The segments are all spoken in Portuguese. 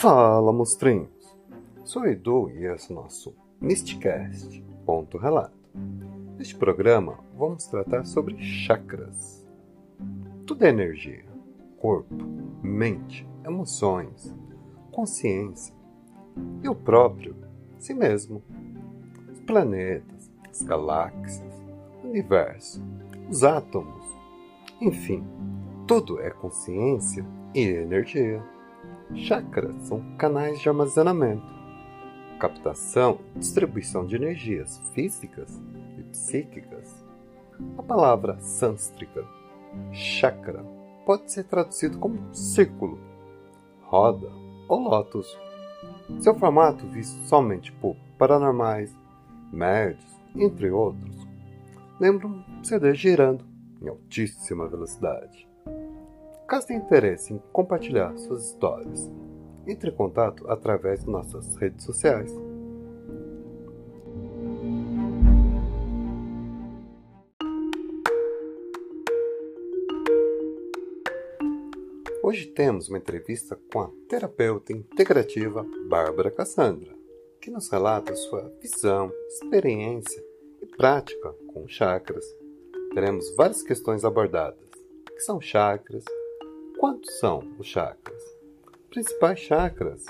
Fala, monstrinhos! Sou Edu e esse é o nosso Mysticast, ponto relato. Neste programa, vamos tratar sobre chakras. Tudo é energia, corpo, mente, emoções, consciência e o próprio, si mesmo. Os planetas, as galáxias, o universo, os átomos, enfim, tudo é consciência e energia. Chakras são canais de armazenamento, captação e distribuição de energias físicas e psíquicas. A palavra sânstrica, chakra, pode ser traduzido como círculo, roda ou lótus. Seu formato visto somente por paranormais, médios, entre outros, lembra um CD girando em altíssima velocidade. Caso tenha interesse em compartilhar suas histórias, entre em contato através de nossas redes sociais. Hoje temos uma entrevista com a terapeuta integrativa Bárbara Cassandra, que nos relata sua visão, experiência e prática com chakras. Teremos várias questões abordadas, que são chakras, Quantos são os chakras? Principais chakras,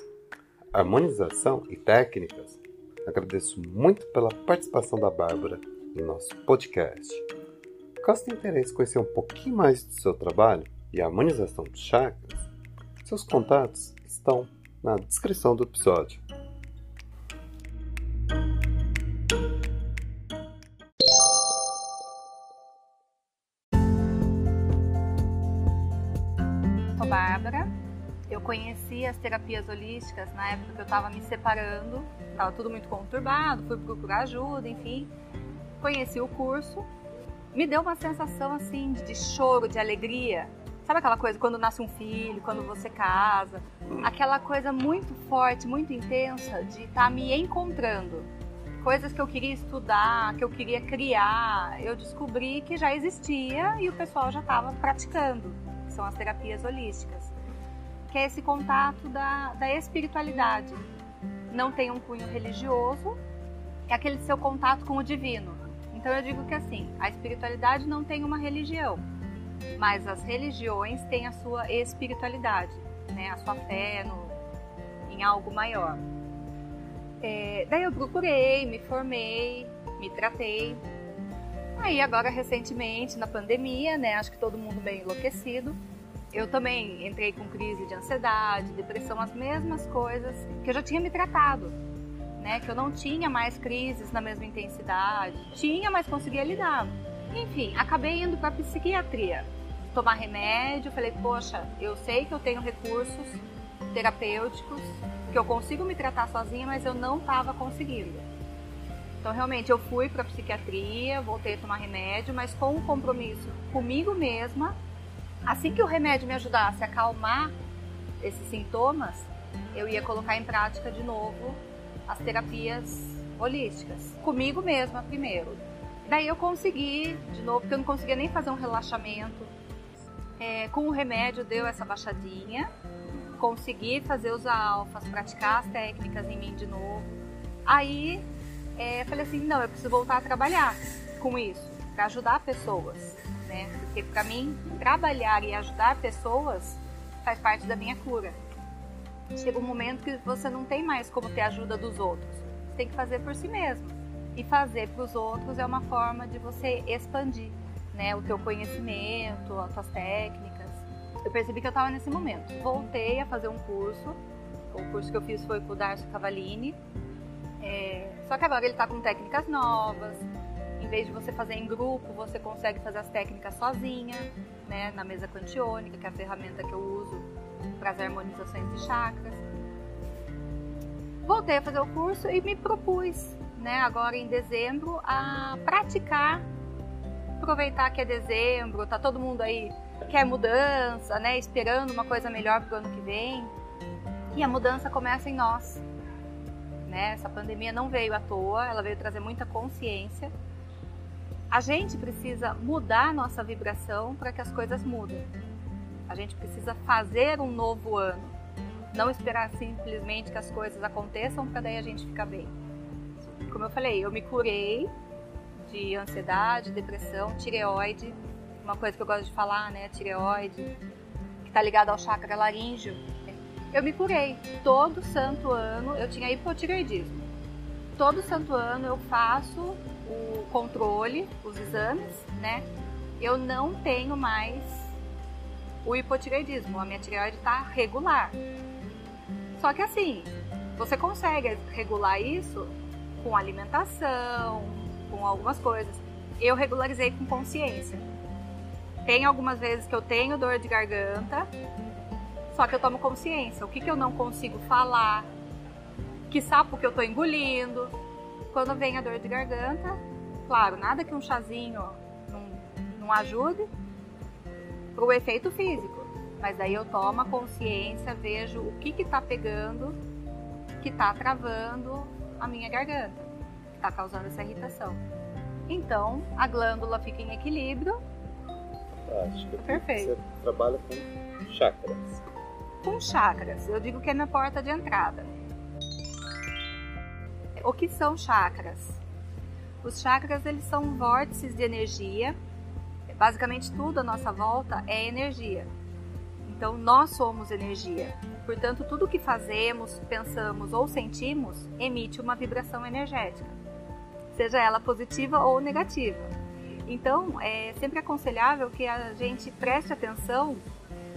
harmonização e técnicas. Agradeço muito pela participação da Bárbara em nosso podcast. Caso tenha interesse em conhecer um pouquinho mais do seu trabalho e a harmonização dos chakras, seus contatos estão na descrição do episódio. Conheci as terapias holísticas na época que eu estava me separando, estava tudo muito conturbado, fui procurar ajuda, enfim. Conheci o curso, me deu uma sensação assim de, de choro, de alegria. Sabe aquela coisa quando nasce um filho, quando você casa? Aquela coisa muito forte, muito intensa de estar tá me encontrando. Coisas que eu queria estudar, que eu queria criar, eu descobri que já existia e o pessoal já estava praticando, que são as terapias holísticas que é esse contato da, da espiritualidade. Não tem um cunho religioso, é aquele seu contato com o divino. Então eu digo que assim, a espiritualidade não tem uma religião, mas as religiões têm a sua espiritualidade, né? a sua fé no, em algo maior. É, daí eu procurei, me formei, me tratei. Aí agora recentemente, na pandemia, né, acho que todo mundo bem enlouquecido, eu também entrei com crise de ansiedade, depressão, as mesmas coisas que eu já tinha me tratado, né? Que eu não tinha mais crises na mesma intensidade, tinha, mas conseguia lidar. Enfim, acabei indo para psiquiatria, tomar remédio. Falei, poxa, eu sei que eu tenho recursos terapêuticos, que eu consigo me tratar sozinha, mas eu não estava conseguindo. Então, realmente, eu fui para psiquiatria, voltei a tomar remédio, mas com um compromisso comigo mesma Assim que o remédio me ajudasse a acalmar esses sintomas, eu ia colocar em prática de novo as terapias holísticas, comigo mesma primeiro. Daí eu consegui, de novo, porque eu não conseguia nem fazer um relaxamento. É, com o remédio deu essa baixadinha, consegui fazer os alfas, praticar as técnicas em mim de novo. Aí é, falei assim, não, eu preciso voltar a trabalhar com isso, para ajudar pessoas né? Porque para mim, trabalhar e ajudar pessoas faz parte da minha cura. Chega um momento que você não tem mais como ter ajuda dos outros. Você tem que fazer por si mesmo. E fazer para os outros é uma forma de você expandir, né, o teu conhecimento, as tuas técnicas. Eu percebi que eu estava nesse momento. Voltei a fazer um curso. O curso que eu fiz foi com o Darcio Cavallini. Só que agora ele está com técnicas novas, em vez de você fazer em grupo, você consegue fazer as técnicas sozinha, né, na mesa quantiônica, que é a ferramenta que eu uso para as harmonizações de chakras. Voltei a fazer o curso e me propus, né, agora em dezembro, a praticar, aproveitar que é dezembro, tá todo mundo aí quer mudança, né, esperando uma coisa melhor para o ano que vem. E a mudança começa em nós. Né? Essa pandemia não veio à toa, ela veio trazer muita consciência a gente precisa mudar nossa vibração para que as coisas mudem. A gente precisa fazer um novo ano. Não esperar simplesmente que as coisas aconteçam para daí a gente ficar bem. Como eu falei, eu me curei de ansiedade, depressão, tireoide, uma coisa que eu gosto de falar, né, tireoide, que está ligada ao chakra laríngeo. Eu me curei. Todo santo ano eu tinha hipotireoidismo. Todo santo ano eu faço o controle, os exames, né? Eu não tenho mais o hipotireoidismo. A minha tireoide está regular. Só que assim, você consegue regular isso com alimentação, com algumas coisas. Eu regularizei com consciência. Tem algumas vezes que eu tenho dor de garganta, só que eu tomo consciência. O que, que eu não consigo falar, que sapo que eu tô engolindo. Quando vem a dor de garganta, claro, nada que um chazinho não, não ajude pro efeito físico. Mas daí eu tomo a consciência, vejo o que que tá pegando, que tá travando a minha garganta, que tá causando essa irritação. Então, a glândula fica em equilíbrio. Fantástico. Perfeito. Você trabalha com chakras. Com chakras, eu digo que é minha porta de entrada. O que são chakras? Os chakras eles são vórtices de energia. Basicamente tudo à nossa volta é energia. Então nós somos energia. Portanto, tudo que fazemos, pensamos ou sentimos emite uma vibração energética, seja ela positiva ou negativa. Então, é sempre aconselhável que a gente preste atenção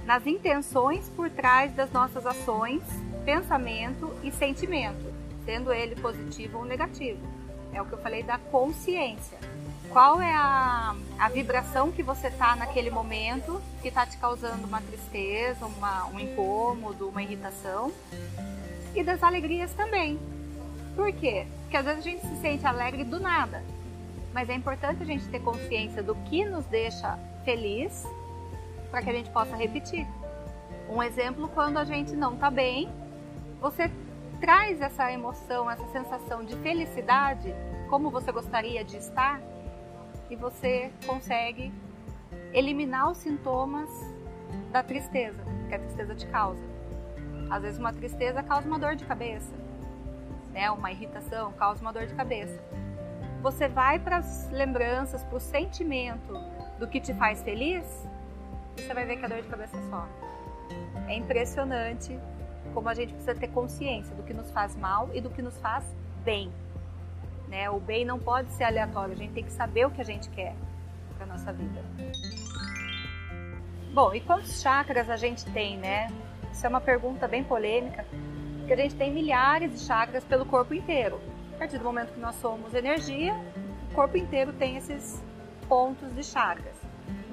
nas intenções por trás das nossas ações, pensamento e sentimento, sendo ele positivo ou negativo. É o que eu falei da consciência. Qual é a, a vibração que você está naquele momento que está te causando uma tristeza, uma, um incômodo, uma irritação? E das alegrias também. Por quê? Porque às vezes a gente se sente alegre do nada. Mas é importante a gente ter consciência do que nos deixa feliz para que a gente possa repetir. Um exemplo, quando a gente não está bem, você traz essa emoção, essa sensação de felicidade, como você gostaria de estar, e você consegue eliminar os sintomas da tristeza que a tristeza te causa. Às vezes uma tristeza causa uma dor de cabeça, né? Uma irritação causa uma dor de cabeça. Você vai para as lembranças, para o sentimento do que te faz feliz, você vai ver que a dor de cabeça some. É impressionante como a gente precisa ter consciência do que nos faz mal e do que nos faz bem. Né? O bem não pode ser aleatório, a gente tem que saber o que a gente quer para nossa vida. Bom, e quantos chakras a gente tem, né? Isso é uma pergunta bem polêmica, porque a gente tem milhares de chakras pelo corpo inteiro. A partir do momento que nós somos energia, o corpo inteiro tem esses pontos de chakras.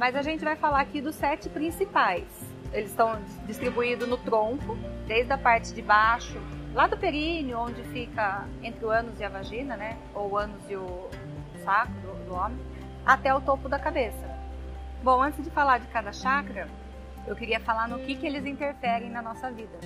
Mas a gente vai falar aqui dos sete principais. Eles estão distribuídos no tronco, desde a parte de baixo lá do períneo, onde fica entre o ânus e a vagina, né? Ou o ânus e o saco do, do homem, até o topo da cabeça. Bom, antes de falar de cada chakra, eu queria falar no que, que eles interferem na nossa vida.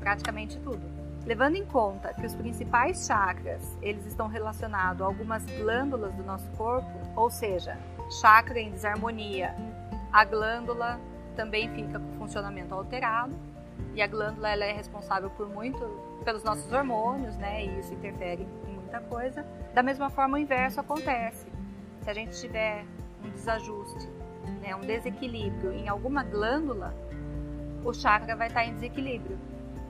Praticamente tudo. Levando em conta que os principais chakras, eles estão relacionados a algumas glândulas do nosso corpo, ou seja, chakra em desarmonia, a glândula também fica com funcionamento alterado, e a glândula ela é responsável por muito pelos nossos hormônios, né? E isso interfere em muita coisa. Da mesma forma, o inverso acontece. Se a gente tiver um desajuste, né, um desequilíbrio em alguma glândula, o chakra vai estar em desequilíbrio.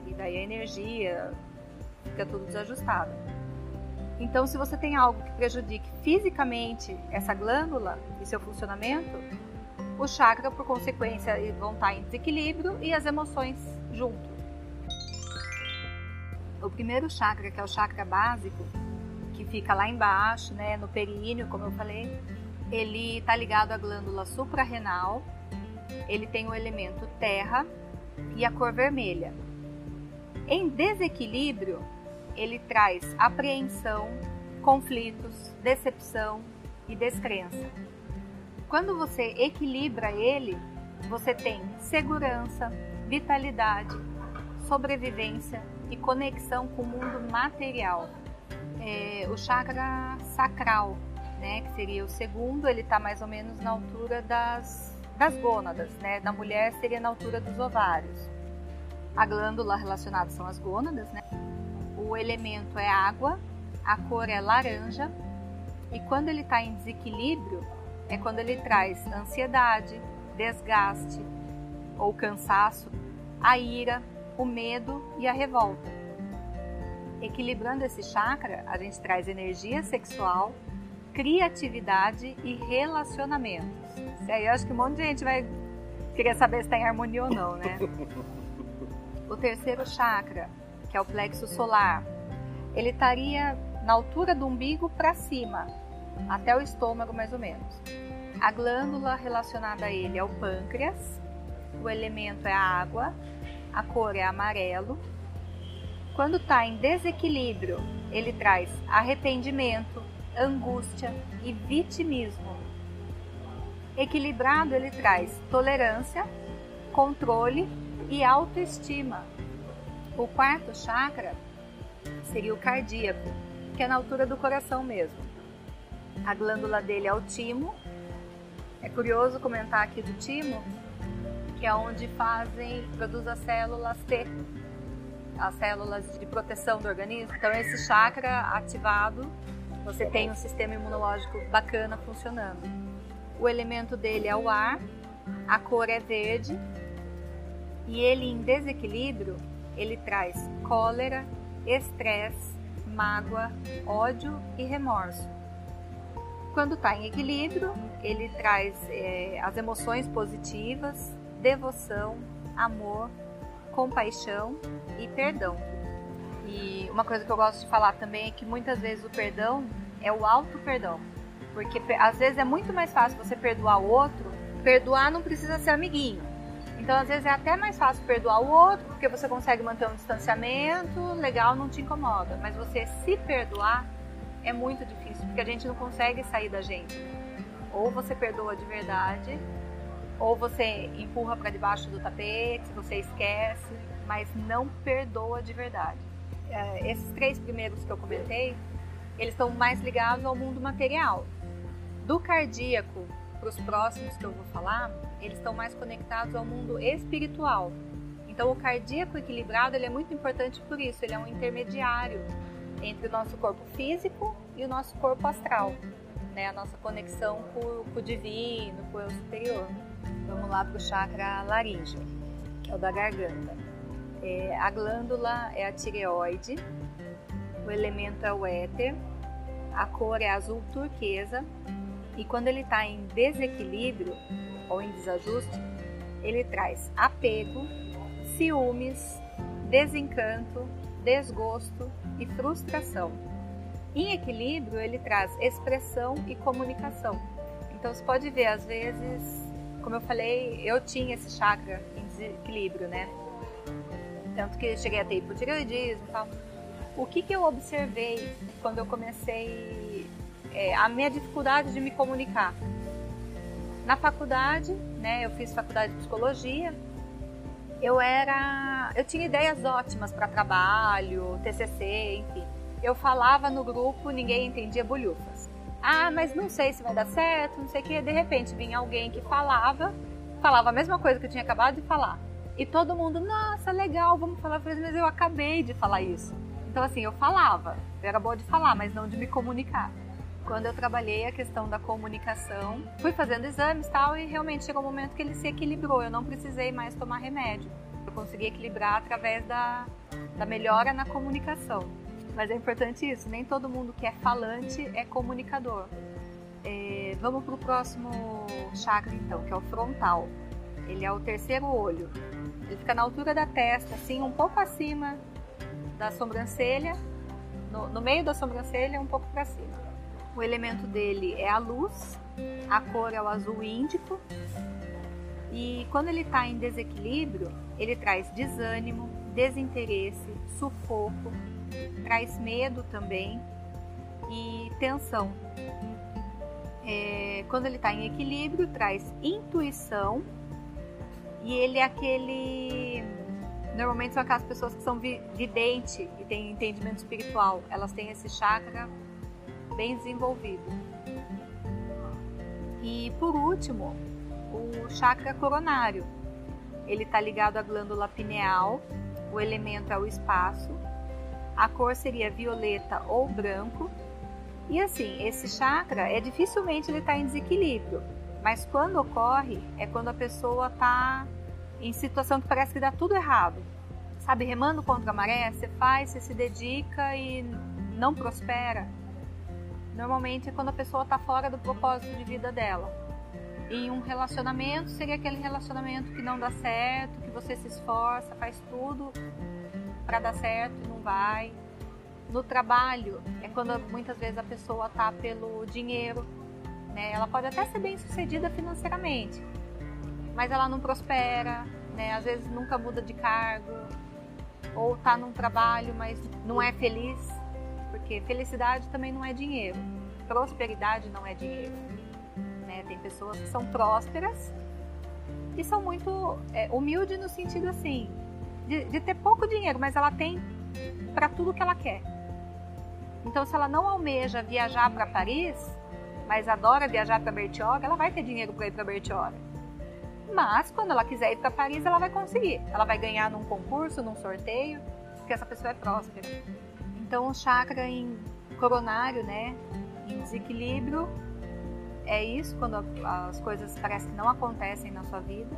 E daí a energia fica tudo desajustado. Então, se você tem algo que prejudique fisicamente essa glândula e seu funcionamento, o chakra, por consequência, vão estar em desequilíbrio e as emoções junto. O primeiro chakra, que é o chakra básico, que fica lá embaixo, né, no períneo, como eu falei, ele está ligado à glândula suprarrenal, ele tem o elemento terra e a cor vermelha. Em desequilíbrio, ele traz apreensão, conflitos, decepção e descrença. Quando você equilibra ele, você tem segurança, vitalidade, sobrevivência e conexão com o mundo material. É, o chakra sacral, né, que seria o segundo, ele está mais ou menos na altura das, das gônadas, né? Da mulher seria na altura dos ovários. A glândula relacionada são as gônadas, né? O elemento é água, a cor é laranja e quando ele está em desequilíbrio é quando ele traz ansiedade, desgaste ou cansaço, a ira, o medo e a revolta. Equilibrando esse chakra, a gente traz energia sexual, criatividade e relacionamentos. E aí eu acho que um monte de gente vai querer saber se está em harmonia ou não, né? O terceiro chakra, que é o plexo solar, ele estaria na altura do umbigo para cima, até o estômago mais ou menos. A glândula relacionada a ele é o pâncreas, o elemento é a água, a cor é amarelo. Quando está em desequilíbrio, ele traz arrependimento, angústia e vitimismo. Equilibrado, ele traz tolerância, controle e autoestima. O quarto chakra seria o cardíaco, que é na altura do coração mesmo. A glândula dele é o timo. É curioso comentar aqui do timo, que é onde fazem, produz as células T, as células de proteção do organismo. Então esse chakra ativado, você tem um sistema imunológico bacana funcionando. O elemento dele é o ar, a cor é verde e ele em desequilíbrio, ele traz cólera, estresse, mágoa, ódio e remorso. Quando está em equilíbrio, ele traz é, as emoções positivas, devoção, amor, compaixão e perdão. E uma coisa que eu gosto de falar também é que muitas vezes o perdão é o auto perdão, porque às vezes é muito mais fácil você perdoar o outro. Perdoar não precisa ser amiguinho. Então, às vezes é até mais fácil perdoar o outro, porque você consegue manter um distanciamento, legal, não te incomoda. Mas você se perdoar é muito difícil, porque a gente não consegue sair da gente. Ou você perdoa de verdade, ou você empurra para debaixo do tapete, você esquece, mas não perdoa de verdade. É, esses três primeiros que eu comentei, eles estão mais ligados ao mundo material. Do cardíaco para os próximos que eu vou falar, eles estão mais conectados ao mundo espiritual. Então, o cardíaco equilibrado ele é muito importante por isso, ele é um intermediário entre o nosso corpo físico e o nosso corpo astral, né? a nossa conexão com, com o divino, com o eu superior. Vamos lá para o chakra laríngeo, que é o da garganta. É, a glândula é a tireoide, o elemento é o éter, a cor é azul turquesa e quando ele está em desequilíbrio ou em desajuste, ele traz apego, ciúmes, desencanto, desgosto e frustração. Em equilíbrio, ele traz expressão e comunicação. Então você pode ver, às vezes, como eu falei, eu tinha esse chakra em desequilíbrio, né? Tanto que cheguei a ter hipotireoidismo e tal. O que, que eu observei quando eu comecei é, a minha dificuldade de me comunicar? Na faculdade, né, eu fiz faculdade de psicologia, eu era, eu tinha ideias ótimas para trabalho, TCC, enfim. Eu falava no grupo, ninguém entendia bolhufas. Ah, mas não sei se vai dar certo, não sei o que. De repente vinha alguém que falava, falava a mesma coisa que eu tinha acabado de falar. E todo mundo, nossa, legal, vamos falar. Mas eu acabei de falar isso. Então, assim, eu falava, eu era boa de falar, mas não de me comunicar quando eu trabalhei a questão da comunicação, fui fazendo exames tal, e realmente chegou um momento que ele se equilibrou. Eu não precisei mais tomar remédio. Eu consegui equilibrar através da, da melhora na comunicação. Mas é importante isso, nem todo mundo que é falante é comunicador. É, vamos para o próximo chakra então, que é o frontal. Ele é o terceiro olho. Ele fica na altura da testa, assim, um pouco acima da sobrancelha, no, no meio da sobrancelha, um pouco para cima. O elemento dele é a luz, a cor é o azul índico. E quando ele está em desequilíbrio, ele traz desânimo, desinteresse, sufoco, traz medo também e tensão. É, quando ele está em equilíbrio, traz intuição e ele é aquele. Normalmente são aquelas pessoas que são vidente e têm entendimento espiritual. Elas têm esse chakra bem desenvolvido. E por último, o chakra coronário. Ele está ligado à glândula pineal o elemento é o espaço, a cor seria violeta ou branco. E assim, esse chakra é dificilmente ele está em desequilíbrio, mas quando ocorre é quando a pessoa está em situação que parece que dá tudo errado. Sabe, remando contra a maré, você faz, você se dedica e não prospera. Normalmente é quando a pessoa está fora do propósito de vida dela. Em um relacionamento seria aquele relacionamento que não dá certo, que você se esforça, faz tudo para dar certo e não vai. No trabalho é quando muitas vezes a pessoa tá pelo dinheiro, né? Ela pode até ser bem sucedida financeiramente, mas ela não prospera, né? Às vezes nunca muda de cargo ou tá num trabalho, mas não é feliz, porque felicidade também não é dinheiro, prosperidade não é dinheiro. Né? Tem pessoas que são prósperas e são muito é, humildes no sentido assim, de, de ter pouco dinheiro, mas ela tem para tudo que ela quer. Então, se ela não almeja viajar para Paris, mas adora viajar para Bertioga, ela vai ter dinheiro para ir para Bertioga. Mas, quando ela quiser ir para Paris, ela vai conseguir. Ela vai ganhar num concurso, num sorteio, porque essa pessoa é próspera. Então, o chakra em coronário, né, em desequilíbrio, é isso, quando as coisas parecem que não acontecem na sua vida.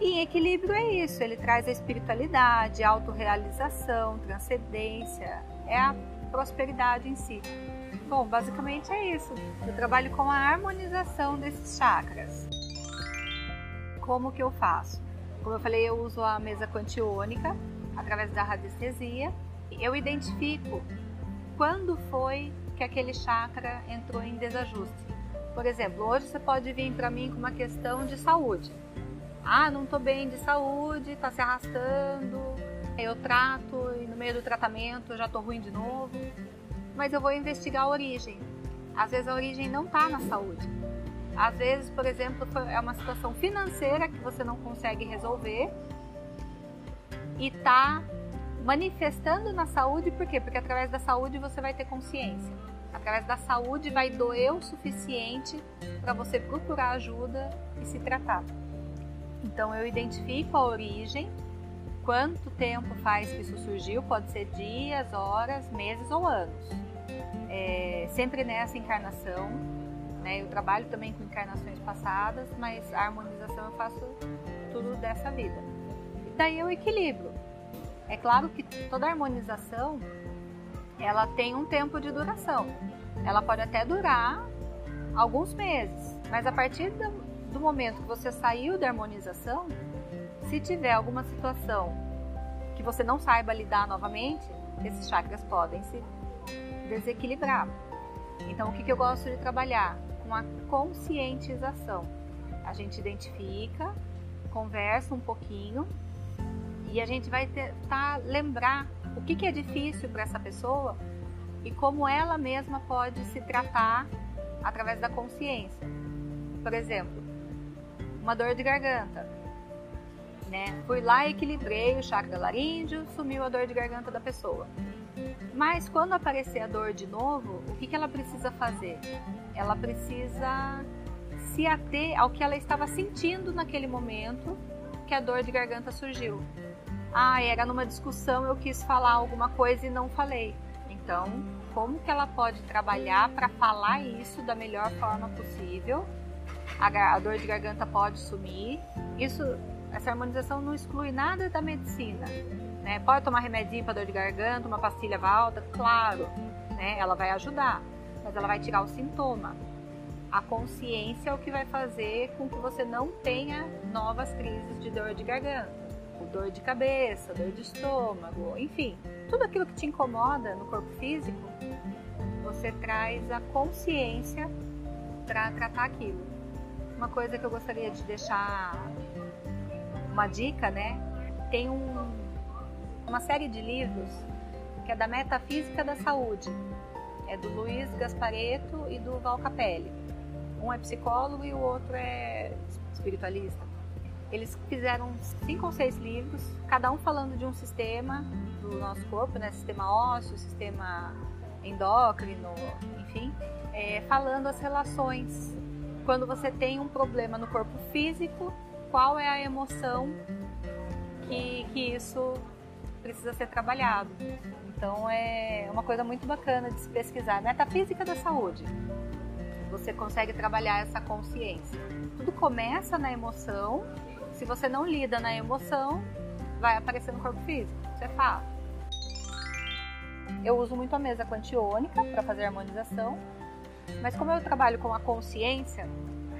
E equilíbrio é isso, ele traz a espiritualidade, a autorrealização, transcendência, é a prosperidade em si. Bom, basicamente é isso. Eu trabalho com a harmonização desses chakras. Como que eu faço? Como eu falei, eu uso a mesa quantiônica através da radiestesia. Eu identifico quando foi que aquele chakra entrou em desajuste. Por exemplo, hoje você pode vir para mim com uma questão de saúde. Ah, não estou bem de saúde, está se arrastando. Eu trato e no meio do tratamento eu já estou ruim de novo. Mas eu vou investigar a origem. Às vezes a origem não está na saúde. Às vezes, por exemplo, é uma situação financeira que você não consegue resolver e está manifestando na saúde, por quê? Porque através da saúde você vai ter consciência. Através da saúde vai doer o suficiente para você procurar ajuda e se tratar. Então eu identifico a origem, quanto tempo faz que isso surgiu, pode ser dias, horas, meses ou anos. É, sempre nessa encarnação, né? Eu trabalho também com encarnações passadas, mas a harmonização eu faço tudo dessa vida. E daí eu equilibro. É claro que toda harmonização ela tem um tempo de duração. Ela pode até durar alguns meses, mas a partir do momento que você saiu da harmonização, se tiver alguma situação que você não saiba lidar novamente, esses chakras podem se desequilibrar. Então, o que, que eu gosto de trabalhar? Com a conscientização. A gente identifica, conversa um pouquinho e a gente vai tentar lembrar o que, que é difícil para essa pessoa e como ela mesma pode se tratar através da consciência. Por exemplo, uma dor de garganta. Né? Fui lá equilibrei o chakra laríngeo, sumiu a dor de garganta da pessoa. Mas quando aparecer a dor de novo, o que, que ela precisa fazer? Ela precisa se ater ao que ela estava sentindo naquele momento que a dor de garganta surgiu. Ah, era numa discussão, eu quis falar alguma coisa e não falei. Então, como que ela pode trabalhar para falar isso da melhor forma possível a, a dor de garganta pode sumir. Isso, essa harmonização não exclui nada da medicina. Né? Pode tomar remedinho para dor de garganta, uma pastilha valda, claro, né? ela vai ajudar, mas ela vai tirar o sintoma. A consciência é o que vai fazer com que você não tenha novas crises de dor de garganta, dor de cabeça, dor de estômago, enfim, tudo aquilo que te incomoda no corpo físico, você traz a consciência para tratar aquilo. Uma coisa que eu gostaria de deixar uma dica, né? Tem um, uma série de livros que é da Metafísica da Saúde. É do Luiz Gaspareto e do Val Capelli. Um é psicólogo e o outro é espiritualista. Eles fizeram cinco ou seis livros, cada um falando de um sistema do nosso corpo, né? Sistema ósseo, sistema endócrino, enfim, é, falando as relações quando você tem um problema no corpo físico, qual é a emoção que, que isso precisa ser trabalhado. Então é uma coisa muito bacana de se pesquisar. Metafísica da saúde. Você consegue trabalhar essa consciência. Tudo começa na emoção. Se você não lida na emoção, vai aparecer no corpo físico. Isso é fato. Eu uso muito a mesa quantiônica para fazer harmonização, mas como eu trabalho com a consciência,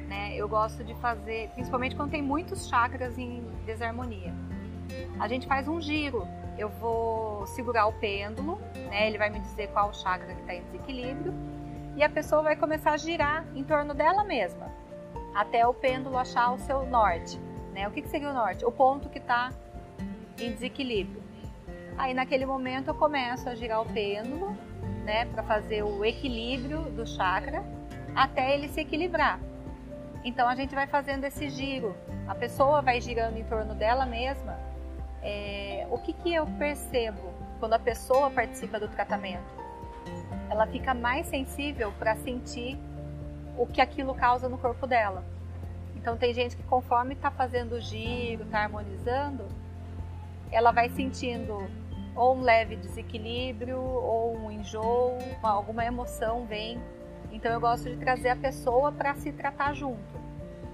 né, eu gosto de fazer, principalmente quando tem muitos chakras em desarmonia. A gente faz um giro. Eu vou segurar o pêndulo, né, ele vai me dizer qual chakra que está em desequilíbrio, e a pessoa vai começar a girar em torno dela mesma, até o pêndulo achar o seu norte. Né? O que, que seria o norte? O ponto que está em desequilíbrio. Aí naquele momento eu começo a girar o pêndulo, né, para fazer o equilíbrio do chakra até ele se equilibrar. Então a gente vai fazendo esse giro. A pessoa vai girando em torno dela mesma. É, o que, que eu percebo quando a pessoa participa do tratamento? Ela fica mais sensível para sentir o que aquilo causa no corpo dela. Então tem gente que conforme está fazendo o giro, está harmonizando, ela vai sentindo ou um leve desequilíbrio ou um enjoo, alguma emoção vem. Então eu gosto de trazer a pessoa para se tratar junto.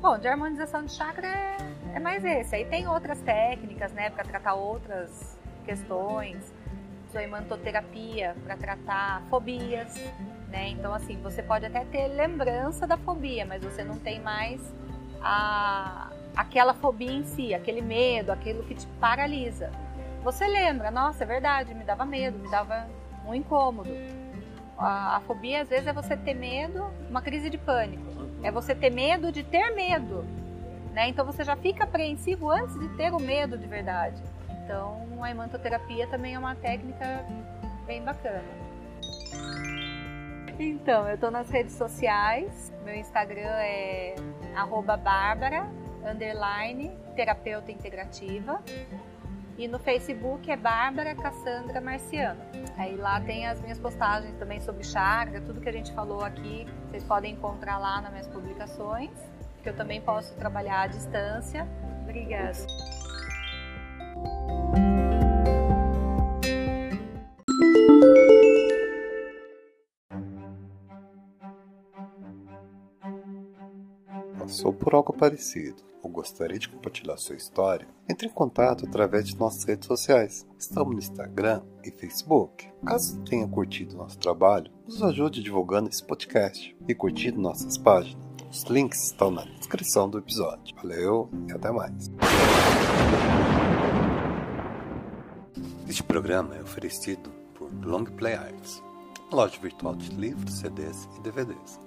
Bom, de harmonização de chakra é, é mais esse. Aí tem outras técnicas, né, para tratar outras questões. Zoimantoterapia para tratar fobias, né? Então assim, você pode até ter lembrança da fobia, mas você não tem mais a aquela fobia em si, aquele medo, aquilo que te paralisa. Você lembra, nossa, é verdade, me dava medo, me dava um incômodo. A, a fobia às vezes é você ter medo, uma crise de pânico. É você ter medo de ter medo. Né? Então você já fica apreensivo antes de ter o medo de verdade. Então a imantoterapia também é uma técnica bem bacana. Então, eu estou nas redes sociais. Meu Instagram é underline terapeuta integrativa. E no Facebook é Bárbara Cassandra Marciano. Aí lá tem as minhas postagens também sobre chakra, tudo que a gente falou aqui, vocês podem encontrar lá nas minhas publicações, que eu também posso trabalhar à distância. Obrigada. Passou por algo parecido ou gostaria de compartilhar sua história, entre em contato através de nossas redes sociais. Estamos no Instagram e Facebook. Caso tenha curtido nosso trabalho, nos ajude divulgando esse podcast e curtindo nossas páginas. Os links estão na descrição do episódio. Valeu e até mais. Este programa é oferecido por Long Play Arts, loja virtual de livros, CDs e DVDs.